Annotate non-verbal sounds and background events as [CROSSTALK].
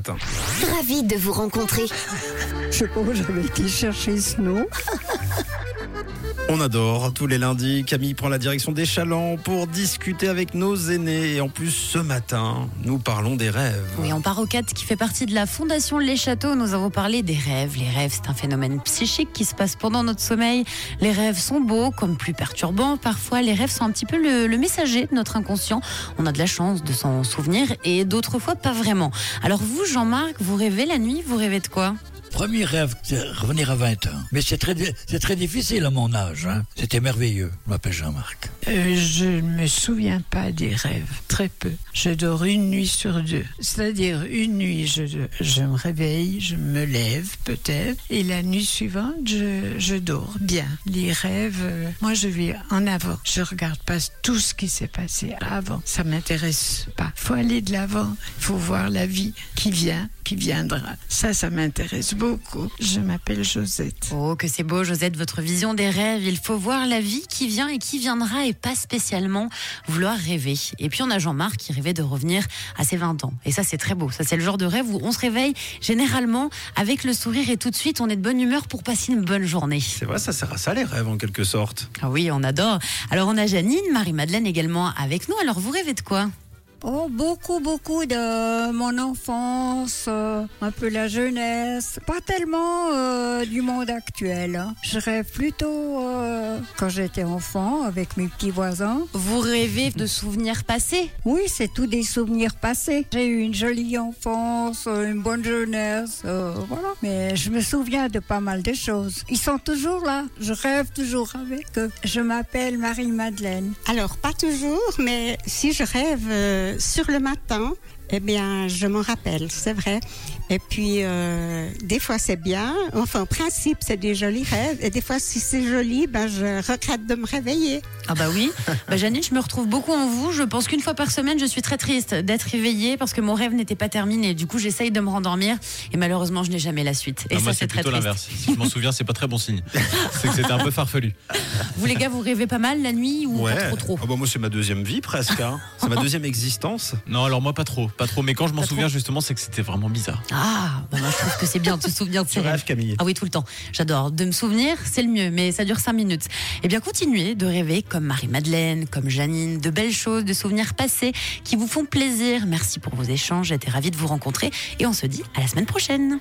matin. Ravi de vous rencontrer. Je sais pas où j'avais été chercher ce nom. On adore tous les lundis. Camille prend la direction des Chalands pour discuter avec nos aînés. Et en plus, ce matin, nous parlons des rêves. Oui, en Parocat, qui fait partie de la Fondation Les Châteaux, nous avons parlé des rêves. Les rêves, c'est un phénomène psychique qui se passe pendant notre sommeil. Les rêves sont beaux, comme plus perturbants. Parfois, les rêves sont un petit peu le messager de notre inconscient. On a de la chance de s'en souvenir et d'autres fois pas vraiment. Alors vous, Jean-Marc, vous rêvez la nuit Vous rêvez de quoi? Premier rêve, c'est revenir à 20 ans. Mais c'est très, c'est très difficile à mon âge. Hein. C'était merveilleux. Je m'appelle Jean-Marc. Euh, je ne me souviens pas des rêves, très peu. Je dors une nuit sur deux. C'est-à-dire une nuit, je, je me réveille, je me lève peut-être, et la nuit suivante, je, je dors bien. Les rêves, euh, moi je vis en avant. Je regarde pas tout ce qui s'est passé avant. Ça m'intéresse pas. Faut aller de l'avant. Faut voir la vie qui vient, qui viendra. Ça, ça m'intéresse beaucoup. Je m'appelle Josette. Oh, que c'est beau, Josette, votre vision des rêves. Il faut voir la vie qui vient et qui viendra et pas spécialement vouloir rêver. Et puis on a Jean-Marc qui rêvait de revenir à ses 20 ans. Et ça, c'est très beau. Ça, c'est le genre de rêve où on se réveille généralement avec le sourire et tout de suite, on est de bonne humeur pour passer une bonne journée. C'est vrai, ça sert à ça les rêves en quelque sorte. Ah oui, on adore. Alors on a Janine, Marie-Madeleine également avec nous. Alors vous rêvez de quoi? Oh, beaucoup, beaucoup de mon enfance, euh, un peu la jeunesse, pas tellement euh, du monde actuel. hein. Je rêve plutôt euh, quand j'étais enfant avec mes petits voisins. Vous rêvez de souvenirs passés? Oui, c'est tous des souvenirs passés. J'ai eu une jolie enfance, une bonne jeunesse, euh, voilà. Mais je me souviens de pas mal de choses. Ils sont toujours là. Je rêve toujours avec eux. Je m'appelle Marie-Madeleine. Alors, pas toujours, mais si je rêve euh, sur le matin, eh bien, je m'en rappelle, c'est vrai. Et puis, euh, des fois, c'est bien. Enfin, en principe, c'est des jolis rêves. Et des fois, si c'est joli, ben, je regrette de me réveiller. Ah bah oui. [LAUGHS] Bah Janine, je me retrouve beaucoup en vous. Je pense qu'une fois par semaine, je suis très triste d'être réveillée parce que mon rêve n'était pas terminé. Du coup, j'essaye de me rendormir et malheureusement, je n'ai jamais la suite. Et ça, moi, c'est c'est très plutôt l'inverse. Si je m'en [LAUGHS] souviens, c'est pas très bon signe. C'est que c'était un peu farfelu. Vous les gars, vous rêvez pas mal la nuit ou pas trop trop? Ah bah moi c'est ma deuxième vie presque. hein. C'est ma [LAUGHS] deuxième existence. Non, alors moi, pas trop. Pas trop. Mais quand je m'en souviens, trop. justement, c'est que c'était vraiment bizarre. Ah, bah je trouve que c'est bien de se souvenir de ses rêves. Camille Ah oui, tout le temps. J'adore. De me souvenir, c'est le mieux, mais ça dure cinq minutes. Eh bien, continuez de rêver comme Marie-Madeleine, comme Janine, de belles choses, de souvenirs passés qui vous font plaisir. Merci pour vos échanges. J'étais ravie de vous rencontrer et on se dit à la semaine prochaine.